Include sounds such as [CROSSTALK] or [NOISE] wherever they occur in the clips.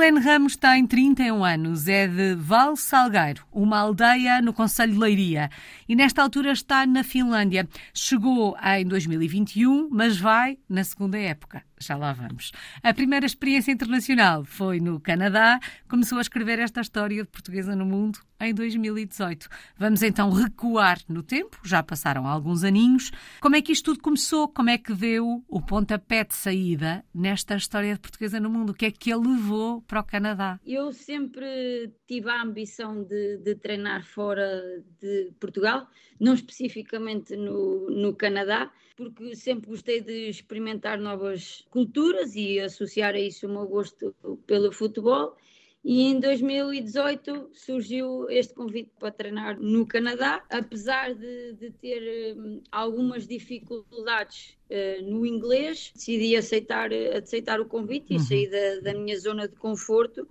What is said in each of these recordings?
Milene Ramos tem 31 anos, é de Val Salgueiro, uma aldeia no Conselho de Leiria, e nesta altura está na Finlândia. Chegou em 2021, mas vai na segunda época já lá vamos. A primeira experiência internacional foi no Canadá. Começou a escrever esta história de portuguesa no mundo em 2018. Vamos então recuar no tempo, já passaram alguns aninhos. Como é que isto tudo começou? Como é que deu o pontapé de saída nesta história de portuguesa no mundo? O que é que a levou para o Canadá? Eu sempre tive a ambição de, de treinar fora de Portugal, não especificamente no, no Canadá porque sempre gostei de experimentar novas culturas e associar a isso o meu gosto pelo futebol. E em 2018 surgiu este convite para treinar no Canadá, apesar de, de ter um, algumas dificuldades uh, no inglês, decidi aceitar, aceitar o convite uhum. e sair da, da minha zona de conforto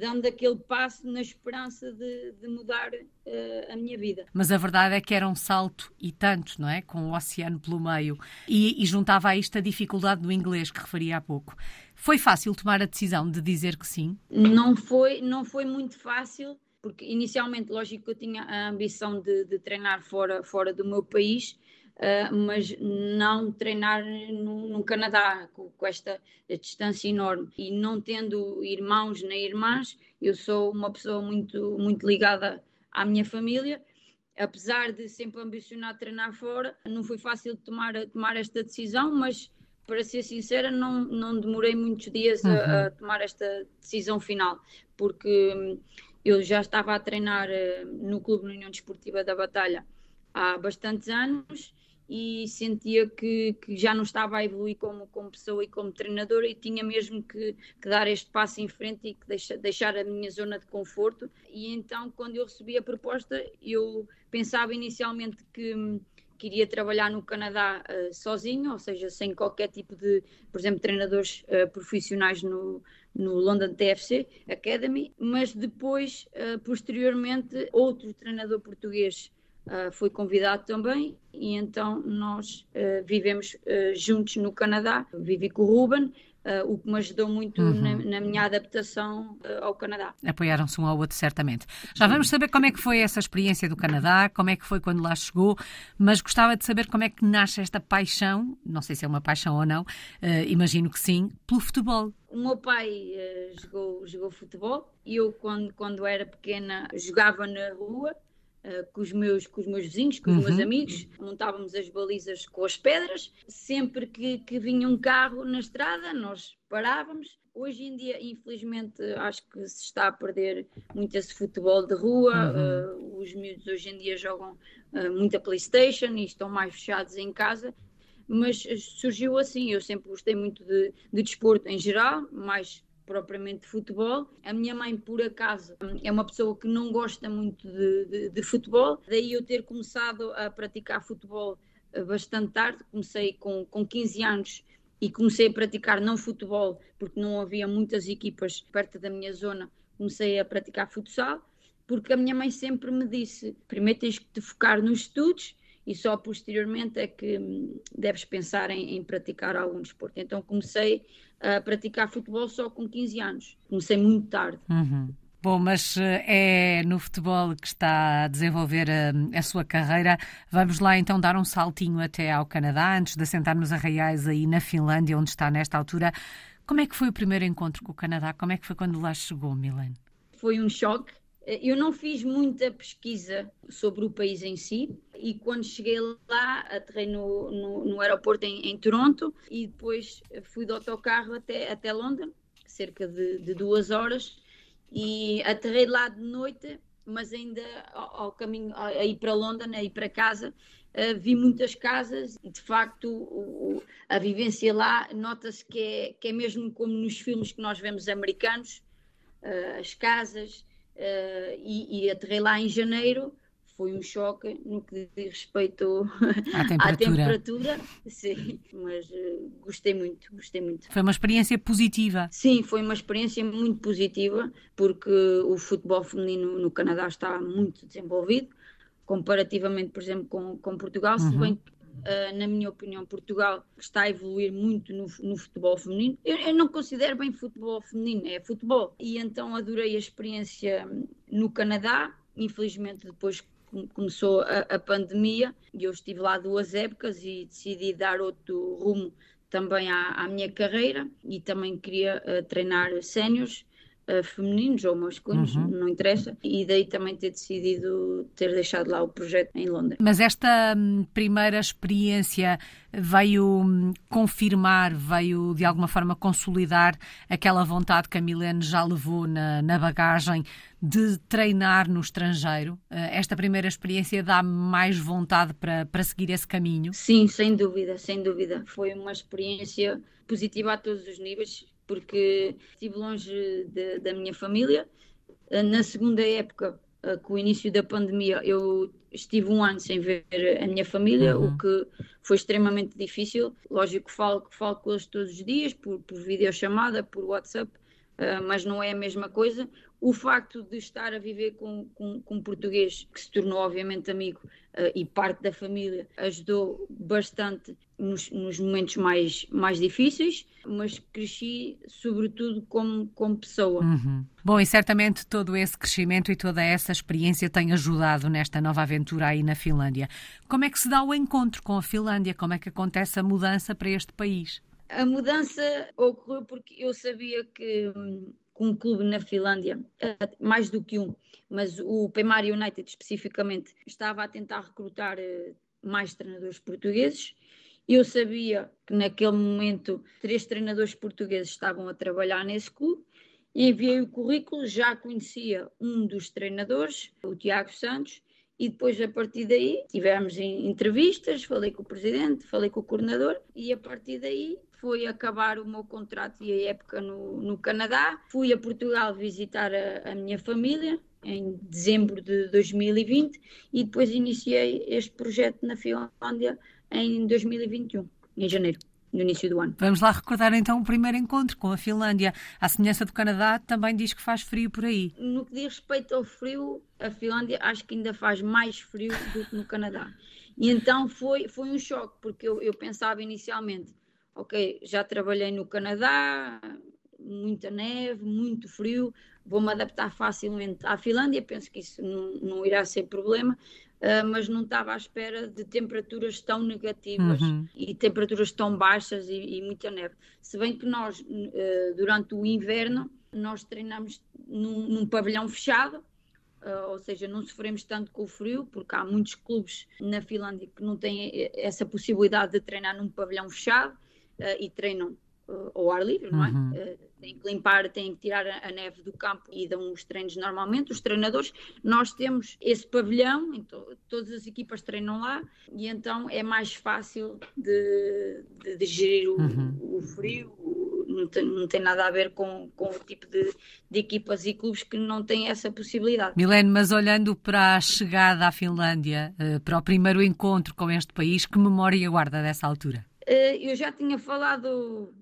dando aquele passo na esperança de, de mudar uh, a minha vida. Mas a verdade é que era um salto e tanto, não é? Com o oceano pelo meio. E, e juntava a isto a dificuldade do inglês que referi há pouco. Foi fácil tomar a decisão de dizer que sim? Não foi, não foi muito fácil, porque inicialmente, lógico que eu tinha a ambição de, de treinar fora, fora do meu país, Uh, mas não treinar no, no Canadá com, com, esta distância enorme e não tendo irmãos nem irmãs, eu sou uma pessoa muito, muito ligada à minha família. Apesar de sempre ambicionar treinar fora, não foi fácil tomar, tomar esta decisão, mas para ser sincera, não, não demorei muitos dias uhum. a, a, tomar esta decisão final, porque hum, eu já estava a treinar uh, no Clube União Desportiva da Batalha há bastantes anos e sentia que, que, já não estava a evoluir como, como pessoa e como treinadora e tinha mesmo que, que dar este passo em frente e que deixa, deixar a minha zona de conforto. E então, quando eu recebi a proposta, eu pensava inicialmente que queria trabalhar no Canadá uh, sozinho, ou seja, sem qualquer tipo de, por exemplo, treinadores uh, profissionais no, no London TFC Academy, mas depois, uh, posteriormente, outro treinador português Uh, foi convidado também e então nós uh, vivemos uh, juntos no Canadá. Vivi com o Ruben, o que me ajudou muito uhum. na, na, minha adaptação ao Canadá. Apoiaram-se um ao outro, certamente. Já vamos saber como é que foi essa experiência do Canadá, como é que foi quando lá chegou, mas gostava de saber como é que nasce esta paixão, não sei se é uma paixão ou não, imagino que sim, pelo futebol. O meu pai jogou, jogou futebol e eu, quando, quando era pequena, jogava na rua Uh, com, os meus, com os meus vizinhos, com os uhum. meus amigos, montávamos as balizas com as pedras. Sempre que, que vinha um carro na estrada, nós parávamos. Hoje em dia, infelizmente, acho que se está a perder muito esse futebol de rua. Uhum. Uh, os miúdos hoje em dia jogam uh, muita PlayStation e estão mais fechados em casa. Mas surgiu assim. Eu sempre gostei muito de, de desporto em geral, mais propriamente de futebol. A minha mãe, por acaso, é uma pessoa que não gosta muito de, de, de futebol, daí eu ter começado a praticar futebol eh, bastante tarde. Comecei com, com 15 anos e comecei a praticar não futebol, porque não havia muitas equipas perto da minha zona. Comecei a praticar futsal, porque a minha mãe sempre me disse: primeiro tens que te focar nos estudos e só posteriormente é que hum, deves pensar em, em, praticar algum desporto. Então comecei a praticar futebol só com 15 anos, comecei muito tarde. Uhum. Bom, mas eh, é no futebol que está a desenvolver a, eh, a, sua carreira. Vamos lá então dar um saltinho até ao Canadá, antes de assentarmos a Reais aí na Finlândia, onde está nesta altura. Como é que foi o primeiro encontro com o Canadá? Como é que foi quando lá chegou, Milene? Foi um choque eu não fiz muita pesquisa sobre o país em si e quando cheguei lá aterrei no, no, no aeroporto em, em, Toronto e depois fui de autocarro até, até Londres, cerca de, de duas horas e aterrei lá de noite, mas ainda ao, ao caminho a ir para Londres, a ir para casa, uh, vi muitas casas e de facto o, o, a vivência lá nota-se que é, que é mesmo como nos filmes que nós vemos americanos, uh, as casas uh, e, e aterrei lá em janeiro foi um choque no que diz respeito à [LAUGHS] temperatura. à temperatura, sim, mas uh, gostei muito, gostei muito. Foi uma experiência positiva? Sim, foi uma experiência muito positiva, porque o futebol feminino no Canadá está muito desenvolvido, comparativamente, por exemplo, com, com Portugal, uhum. se bem Uh, na minha opinião, Portugal está a evoluir muito no, no futebol feminino. Eu, eu, não considero bem futebol feminino, é futebol. E então adorei a experiência no Canadá. Infelizmente, depois começou a, a pandemia e eu estive lá duas épocas e decidi dar outro rumo também à, à minha carreira e também queria uh, treinar séniores uh, femininos ou masculinos, uhum. não interessa, e daí também ter decidido ter deixado lá o projeto em Londres. Mas esta hum, primeira experiência veio hum, confirmar, veio de alguma forma consolidar aquela vontade que a Milene já levou na, na bagagem de treinar no estrangeiro? Uh, esta primeira experiência dá mais vontade para, para seguir esse caminho? Sim, sem dúvida, sem dúvida. Foi uma experiência positiva a todos os níveis porque estive longe de, da minha família. Eh, na segunda época, eh, com o início da pandemia, eu estive um ano sem ver a minha família, uhum. o que foi extremamente difícil. Lógico que falo, falo com eles todos os dias, por, por videochamada, por WhatsApp, uh, mas não é a mesma coisa. O facto de estar a viver com, com, com um português que se tornou, obviamente, amigo uh, e parte da família ajudou bastante nos, nos, momentos mais, mais difíceis, mas cresci sobretudo como, como pessoa. Uhum. Bom, e certamente todo esse crescimento e toda essa experiência tem ajudado nesta nova aventura aí na Finlândia. Como é que se dá o encontro com a Finlândia? Como é que acontece a mudança para este país? A mudança ocorreu porque eu sabia que hum, um clube na Finlândia, eh, mais do que um, mas o Peimar United especificamente estava a tentar recrutar eh, mais treinadores portugueses. Eu sabia que naquele momento três treinadores portugueses estavam a trabalhar nesse clube enviei o currículo, já conhecia um dos treinadores, o Tiago Santos, e depois a partir daí tivemos entrevistas, falei com o presidente, falei com o coordenador e a partir daí foi acabar o meu contrato e a época no, no Canadá. Fui a Portugal visitar a, a minha família em dezembro de 2020 e depois iniciei este projeto na Finlândia em 2021, em janeiro no início do ano. Vamos lá recordar então o primeiro encontro com a Finlândia. A semelhança do Canadá, também diz que faz frio por aí. No que diz respeito ao frio, a Finlândia acho que ainda faz mais frio do que no Canadá. E então foi, foi um choque, porque eu, eu pensava inicialmente, ok, já trabalhei no Canadá, muita neve, muito frio, vou-me adaptar facilmente à Finlândia, penso que isso não, não irá ser problema, uh, mas não estava à espera de temperaturas tão negativas uhum. e temperaturas tão baixas e, e, muita neve. Se bem que nós, uh, durante o inverno, nós treinamos num, num pavilhão fechado, Uh, ou seja, não sofremos tanto com o frio, porque há muitos clubes na Finlândia que não têm essa possibilidade de treinar num pavilhão fechado uh, e treinam uh, ao ar livre, não é? Uhum. Uh, têm que limpar, têm que tirar a, a, neve do campo e dão os treinos normalmente. Os treinadores, nós temos esse pavilhão, então, todas as equipas treinam lá e então é mais fácil de, de, de gerir o, uhum. o frio. Não tem, não tem, nada a ver com, com o tipo de, de, equipas e clubes que não têm essa possibilidade. Milene, mas olhando para a chegada à Finlândia, para o primeiro encontro com este país, que memória guarda dessa altura? Eu já tinha falado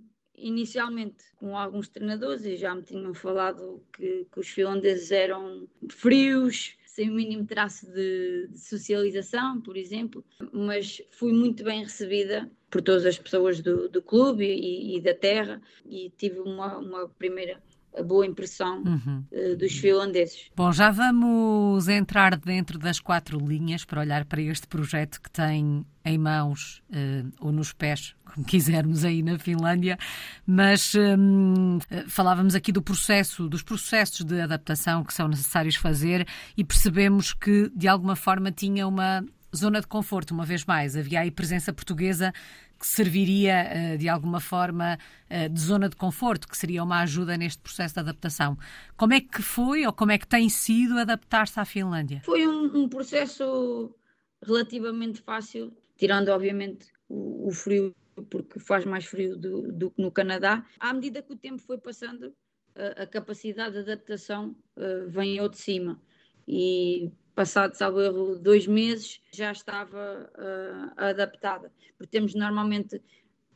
inicialmente com alguns treinadores e já me tinham falado que, que os finlandeses eram frios, sem o mínimo traço de, de, socialização, por exemplo, mas fui muito bem recebida por todas as pessoas do, do clube e, e, da terra e tive uma, uma primeira a boa impressão uhum. uh, dos finlandeses. Bom, já vamos entrar dentro das quatro linhas para olhar para este projeto que tem em mãos uh, ou nos pés, como [LAUGHS] quisermos aí na Finlândia, mas um, falávamos aqui do processo, dos processos de adaptação que são necessários fazer e percebemos que de alguma forma tinha uma zona de conforto, uma vez mais. Havia aí presença portuguesa que serviria eh, de alguma forma eh, de zona de conforto, que seria uma ajuda neste processo de adaptação. Como é que foi ou como é que tem sido adaptar-se à Finlândia? Foi um, um, processo relativamente fácil, tirando obviamente o, o frio, porque faz mais frio do, do, que no Canadá. À medida que o tempo foi passando, a, a capacidade de adaptação uh, vem ao de cima. E passado, salvo erro, dois meses, já estava uh, adaptada. Porque temos normalmente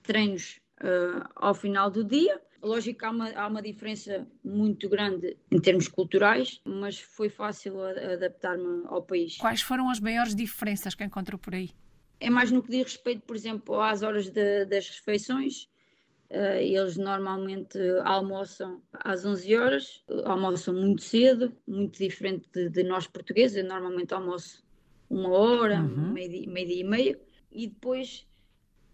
treinos uh, ao final do dia. Lógico que há uma, há uma diferença muito grande em termos culturais, mas foi fácil adaptar-me ao país. Quais foram as maiores diferenças que encontrou por aí? É mais no que diz respeito, por exemplo, às horas de, das refeições. Uh, eles normalmente almoçam às 11 horas, almoçam muito cedo, muito diferente de, de nós portugueses. Eu normalmente almoço uma hora, uhum. meio-dia meio e meio, e depois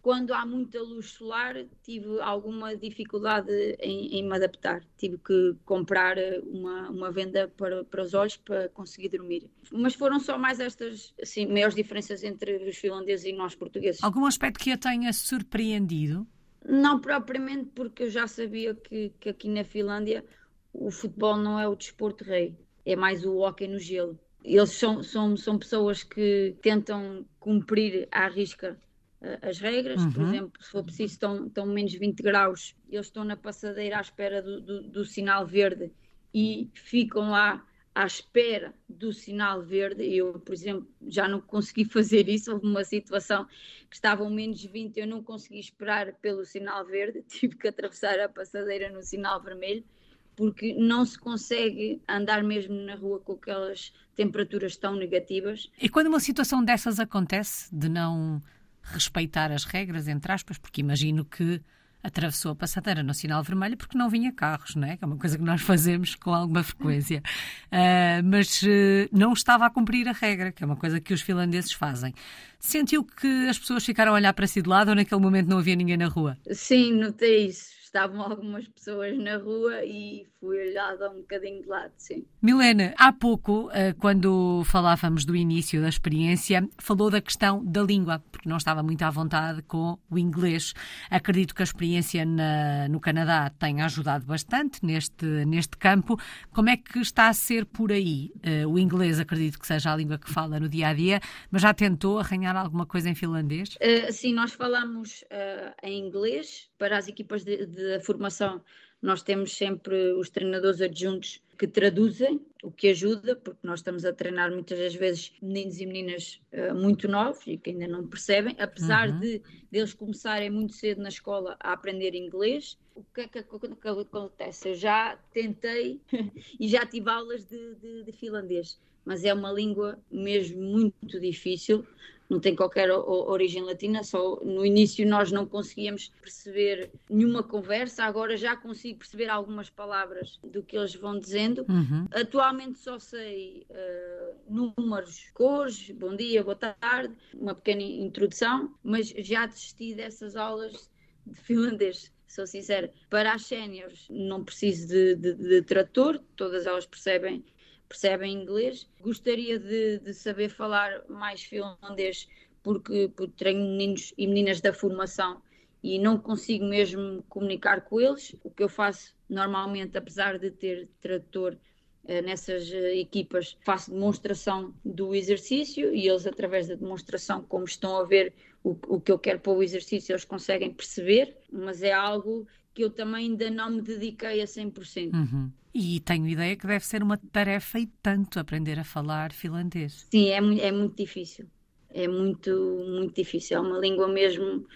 quando há muita luz solar, tive alguma dificuldade em, em me adaptar. Tive que comprar uma, uma venda para, para os olhos para conseguir dormir. Mas foram só mais estas assim, maiores diferenças entre os finlandeses e nós portugueses. Algum aspecto que a tenha surpreendido? Não propriamente, porque eu já sabia que, que aqui na Finlândia o futebol não é o desporto rei, é mais o hóquei no gelo. Eles são, são, são pessoas que tentam cumprir à risca as regras, uhum. por exemplo, se for preciso, estão, estão menos 20 graus, eles estão na passadeira à espera do, do, do, sinal verde e ficam lá à espera do sinal verde. Eu, por exemplo, já não consegui fazer isso. Houve uma situação que estavam menos 20, eu não consegui esperar pelo sinal verde, [LAUGHS] tive que atravessar a passadeira no sinal vermelho. Porque não se consegue andar mesmo na rua com aquelas temperaturas tão negativas. E quando uma situação dessas acontece, de não respeitar as regras, entre aspas, porque imagino que atravessou a passadeira no sinal vermelho porque não vinha carros, não é? Que é uma coisa que nós fazemos com alguma frequência. Uh, [LAUGHS] mas uh, não estava a cumprir a regra, que é uma coisa que os finlandeses fazem. Sentiu que as pessoas ficaram a olhar para si de lado ou naquele momento não havia ninguém na rua? Sim, notei isso estavam algumas pessoas na rua e fui olhada um bocadinho de lado, sim. Milena, há pouco, eh, quando falávamos do início da experiência, falou da questão da língua, porque não estava muito à vontade com o inglês. Acredito que a experiência na, no Canadá tenha ajudado bastante neste, neste campo. Como é que está a ser por aí? Eh, o inglês acredito que seja a língua que fala no dia a dia, mas já tentou arranhar alguma coisa em finlandês? Uh, sim, nós falamos uh, em inglês para as equipas de, de da formação, nós temos sempre os treinadores adjuntos que traduzem, o que ajuda, porque nós estamos a treinar muitas das vezes meninos e meninas uh, muito novos e que ainda não percebem, apesar uhum. de deles começarem muito cedo na escola a aprender inglês. O que é que, que acontece? Eu já tentei [LAUGHS] e já tive aulas de, de, de finlandês, mas é uma língua mesmo muito difícil não tem qualquer origem latina, só no início nós não conseguíamos perceber nenhuma conversa, agora já consigo perceber algumas palavras do que eles vão dizendo. Uhum. Atualmente só sei uh, números, cores, bom dia, boa tarde, uma pequena introdução, mas já desisti dessas aulas de finlandês sou sincera. Para as séniores não preciso de, de, de, trator, todas elas percebem percebem inglês. Gostaria de, de saber falar mais finlandês porque, porque treino meninos e meninas da formação e não consigo mesmo comunicar com eles. O que eu faço normalmente, apesar de ter tradutor eh, nessas eh, equipas, faço demonstração do exercício e eles, através da demonstração, como estão a ver o, o que eu quero para o exercício, eles conseguem perceber, mas é algo que eu também ainda não me dediquei a 100%. Uhum. E tenho ideia que deve ser uma tarefa e tanto aprender a falar finlandês. Sim, é, é muito difícil. É muito, muito difícil. É uma língua mesmo,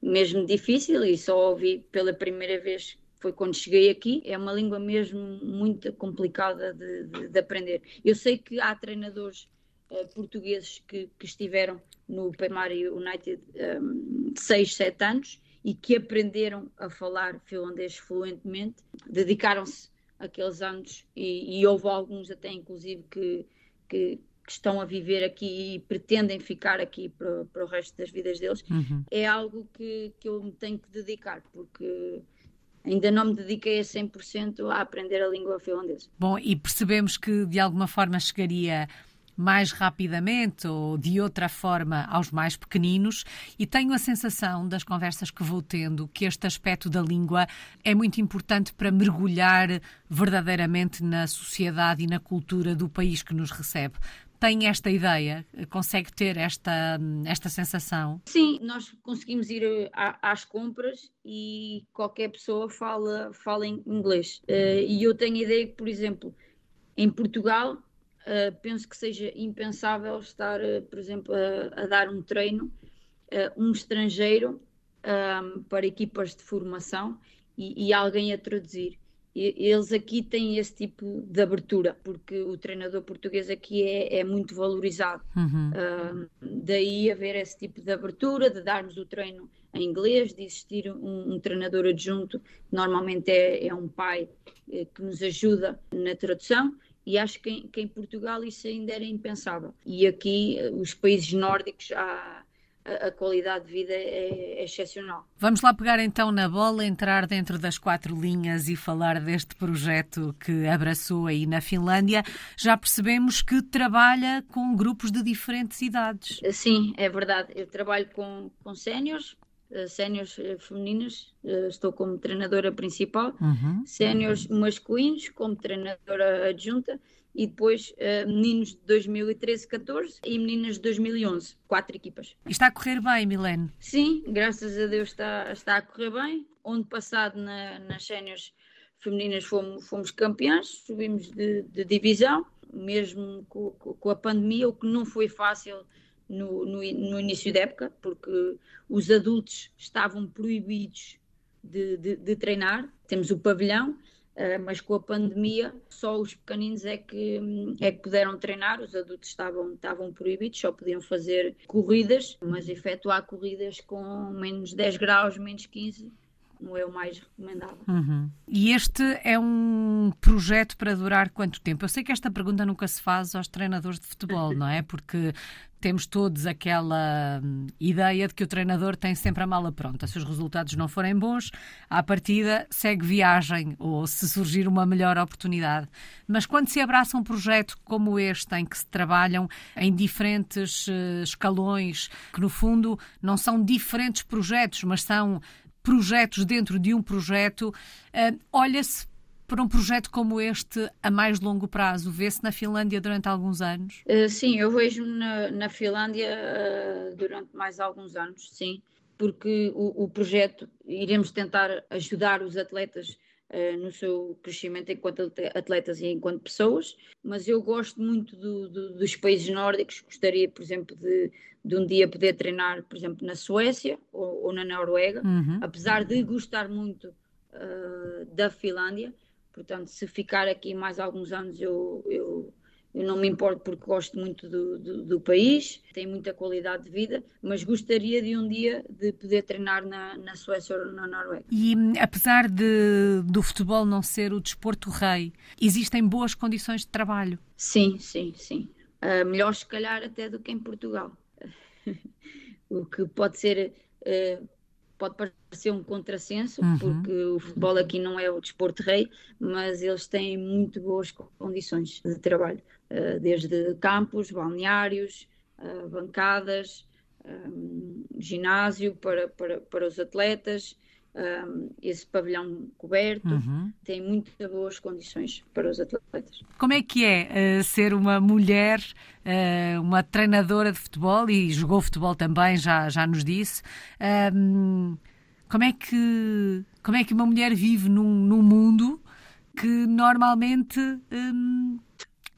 mesmo difícil e só ouvi pela primeira vez foi quando cheguei aqui. É uma língua mesmo muito complicada de, de, de aprender. Eu sei que há treinadores uh, portugueses que, que, estiveram no Primary United um, 6, 7 anos e que aprenderam a falar finlandês fluentemente, dedicaram-se aqueles anos e, e, houve alguns até inclusive que, que, que, estão a viver aqui e pretendem ficar aqui para, para o resto das vidas deles, uhum. é algo que, que eu me tenho que dedicar, porque ainda não me dediquei a 100% a aprender a língua finlandesa. Bom, e percebemos que de alguma forma chegaria mais rapidamente ou de outra forma aos mais pequeninos e tenho a sensação das conversas que vou tendo que este aspecto da língua é muito importante para mergulhar verdadeiramente na sociedade e na cultura do país que nos recebe. Tem esta ideia? Consegue ter esta, esta sensação? Sim, nós conseguimos ir às compras e qualquer pessoa fala, fala em inglês. Eh, e eu tenho a ideia que, por exemplo, em Portugal Uh, penso que seja impensável estar, uh, por exemplo, a, a, dar um treino, uh, um estrangeiro um, para equipas de formação e, e, alguém a traduzir. eles aqui têm esse tipo de abertura, porque o treinador português aqui é, é muito valorizado. Uhum. Uh, daí haver esse tipo de abertura, de darmos o treino em inglês, de existir um, um treinador adjunto, que normalmente é, é um pai que nos ajuda na tradução, e acho que, que, em Portugal isso ainda era impensável. E aqui, eh, os países nórdicos, há, a, qualidade de vida é, é, excepcional. Vamos lá pegar então na bola, entrar dentro das quatro linhas e falar deste projeto que abraçou aí na Finlândia. Já percebemos que trabalha com grupos de diferentes idades. Sim, é verdade. Eu trabalho com, com séniores, eh, séniores eh, femininos, eh, estou como treinadora principal, uhum. séniores masculinos como treinadora adjunta e depois uh, meninos de 2013, 14 e meninas de 2011, quatro equipas. E está a correr bem, Milene? Sim, graças a Deus está, está a correr bem. Onde passado na, nas séniores femininas fomos, fomos campeãs, subimos de, de divisão, mesmo com, com, a pandemia, o que não foi fácil no, no, no, início da época, porque os adultos estavam proibidos de, de, de treinar. Temos o pavilhão, Uh, mas com a pandemia só os pequeninos é que, é que puderam treinar, os adultos estavam, estavam proibidos, só podiam fazer corridas, mas efetuar corridas com menos 10 graus, menos 15 não é o mais recomendável. Uhum. E este é um projeto para durar quanto tempo? Eu sei que esta pergunta nunca se faz aos treinadores de futebol, não é? Porque temos todos aquela hum, ideia de que o treinador tem sempre a mala pronta. Se os resultados não forem bons, à partida segue viagem ou se surgir uma melhor oportunidade. Mas quando se abraça um projeto como este, em que se trabalham em diferentes uh, escalões, que no fundo não são diferentes projetos, mas são projetos dentro de um projeto, uh, olha-se para um projeto como este a mais longo prazo? Vê-se na Finlândia durante alguns anos? Uh, sim, eu vejo na, na Finlândia uh, durante mais alguns anos, sim, porque o, o, projeto iremos tentar ajudar os atletas no seu crescimento enquanto atletas e enquanto pessoas, mas eu gosto muito do, do, dos países nórdicos, gostaria, por exemplo, de, de um dia poder treinar, por exemplo, na Suécia ou, ou na Noruega, uhum. apesar de gostar muito da Finlândia Portanto, se ficar aqui mais alguns anos, eu, eu, eu não me importo porque gosto muito do, do, do, país, tem muita qualidade de vida, mas gostaria de um dia de poder treinar na, na Suécia ou na Noruega. E apesar de, do futebol não ser o desporto rei, existem boas condições de trabalho? Sim, sim, sim. Uh, melhor se calhar até do que em Portugal. [LAUGHS] o que pode ser uh, pode parecer um contrassenso, uhum. porque o futebol aqui não é o desporto rei, mas eles têm muito boas condições de trabalho, uh, desde campos, balneários, uh, bancadas, um, ginásio para, para, para os atletas, um, esse pavilhão coberto, uhum. tem muitas boas condições para os atletas. Como é que é uh, ser uma mulher, uh, uma treinadora de futebol e jogou futebol também, já, já nos disse? Um, como, é que, como é que uma mulher vive num, num mundo que normalmente um,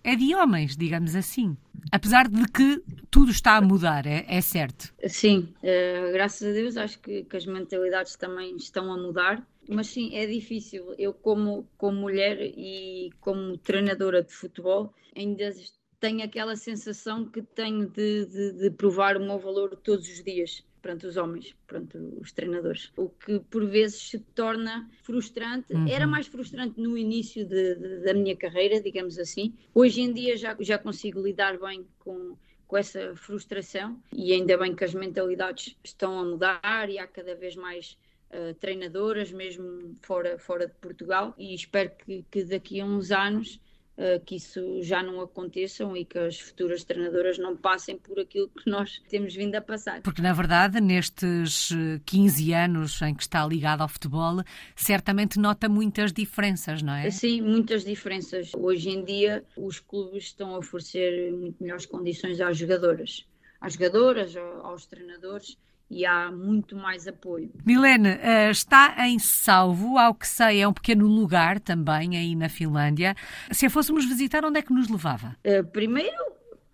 é de homens, digamos assim? Apesar de que tudo está a mudar, é, é certo? Sim, uh, graças a Deus acho que, que, as mentalidades também estão a mudar, mas sim, é difícil. Eu, como, como mulher e como treinadora de futebol, ainda tenho aquela sensação que tenho de, de, de provar o meu valor todos os dias perante os homens, perante os treinadores. O que por vezes se torna frustrante. Uhum. Era mais frustrante no início de, da minha carreira, digamos assim. Hoje em dia já, já consigo lidar bem com, com essa frustração e ainda bem que as mentalidades estão a mudar e há cada vez mais uh, treinadoras, mesmo fora, fora de Portugal. E espero que, que daqui a uns anos uh, que isso já não aconteçam e que as futuras treinadoras não passem por aquilo que nós temos vindo a passar. Porque, na verdade, nestes 15 eh, anos em que está ligado ao futebol, certamente nota muitas diferenças, não é? Sim, muitas diferenças. Hoje em dia, os clubes estão a oferecer muito melhores condições às jogadoras, às jogadoras, aos treinadores e há muito mais apoio. Milene, eh, está em Salvo, ao que sei, é um pequeno lugar também aí na Finlândia. Se a fôssemos visitar, onde é que nos levava? Eh, primeiro,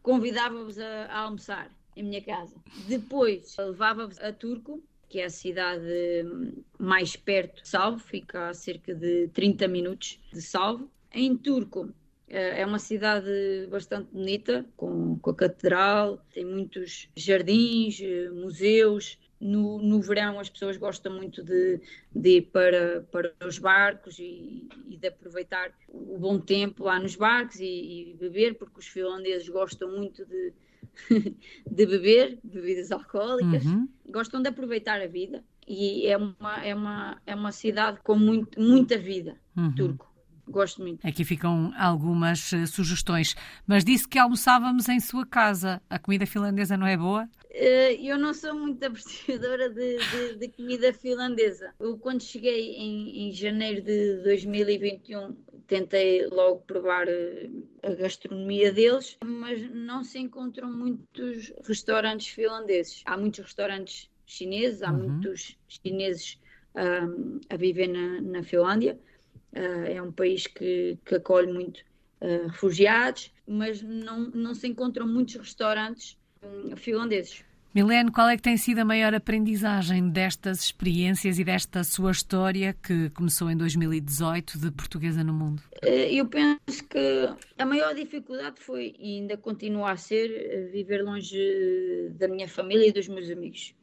convidava-vos a, almoçar em minha casa. Depois, levava-vos a Turco, que é a cidade mais perto de Salvo, fica a cerca de 30 minutos de Salvo. Em turco, é uma cidade bastante bonita, com, com a catedral, tem muitos jardins, eh, museus. No, no verão as pessoas gostam muito de, de ir para, para os barcos e, e, de aproveitar o bom tempo lá nos barcos e, e beber, porque os finlandeses gostam muito de, [LAUGHS] de beber bebidas alcoólicas, uhum. gostam de aproveitar a vida e é uma, é uma, é uma cidade com muito, muita vida, uhum. turco. Gosto muito. Aqui ficam algumas uh, sugestões. Mas disse que almoçávamos em sua casa. A comida finlandesa não é boa? Uh, eu não sou muito [LAUGHS] apreciadora de, de, de, comida finlandesa. Eu, quando cheguei em, em janeiro de 2021, tentei logo provar uh, a gastronomia deles, mas não se encontram muitos restaurantes finlandeses. Há muitos restaurantes chineses, há uhum. muitos chineses um, a viver na, na Finlândia é um país que, que acolhe muito uh, refugiados, mas não, não se encontram muitos restaurantes um, finlandeses. Milene, qual é que tem sido a maior aprendizagem destas experiências e desta sua história que começou em 2018 de Portuguesa no Mundo? Eh, eu penso que a maior dificuldade foi, e ainda continua a ser, viver longe da minha família e dos meus amigos.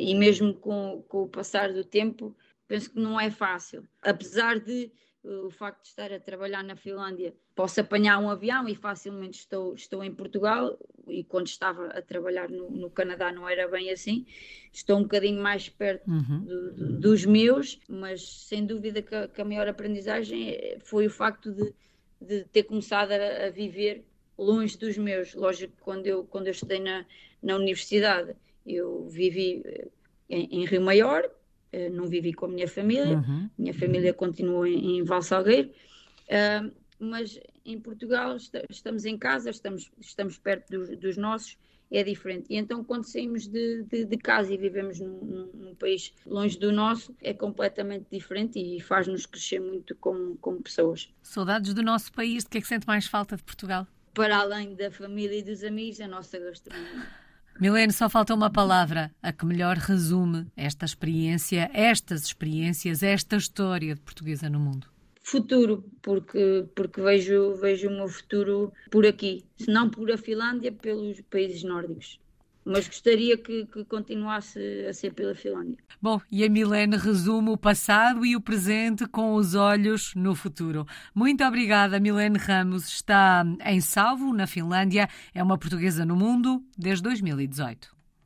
E mesmo com, com o passar do tempo, penso que não é fácil. Apesar de uh, o facto de estar a trabalhar na Finlândia, posso apanhar um avião e facilmente estou, estou em Portugal. E quando estava a trabalhar no, no Canadá não era bem assim. Estou um bocadinho mais perto uhum. do, do, dos meus, mas sem dúvida que a, que a, maior aprendizagem é, foi o facto de, de ter começado a, a viver longe dos meus. Lógico que quando eu, quando eu estudei na, na universidade, eu vivi eh, em, em Rio Maior, eh, não vivi com a minha família, uhum. minha família continua em, em Valsalgueiro, uh, mas em Portugal estamos em casa, estamos, estamos perto dos, dos nossos, é diferente. E então, quando saímos de, de, de casa e vivemos num, num, num, país longe do nosso, é completamente diferente e faz-nos crescer muito como, como pessoas. Saudades do nosso país, de que é que sente mais falta de Portugal? Para além da família e dos amigos, a nossa gastronomia. Milene, só falta uma palavra, a que melhor resume esta experiência, estas experiências, esta história de portuguesa no mundo. Futuro, porque, porque vejo, vejo o meu futuro por aqui, se não por a Finlândia, pelos países nórdicos mas gostaria que, que, continuasse a ser pela Finlândia. Bom, e a Milene resume o passado e o presente com os olhos no futuro. Muito obrigada, Milene Ramos. Está em Salvo, na Finlândia. É uma portuguesa no mundo desde 2018.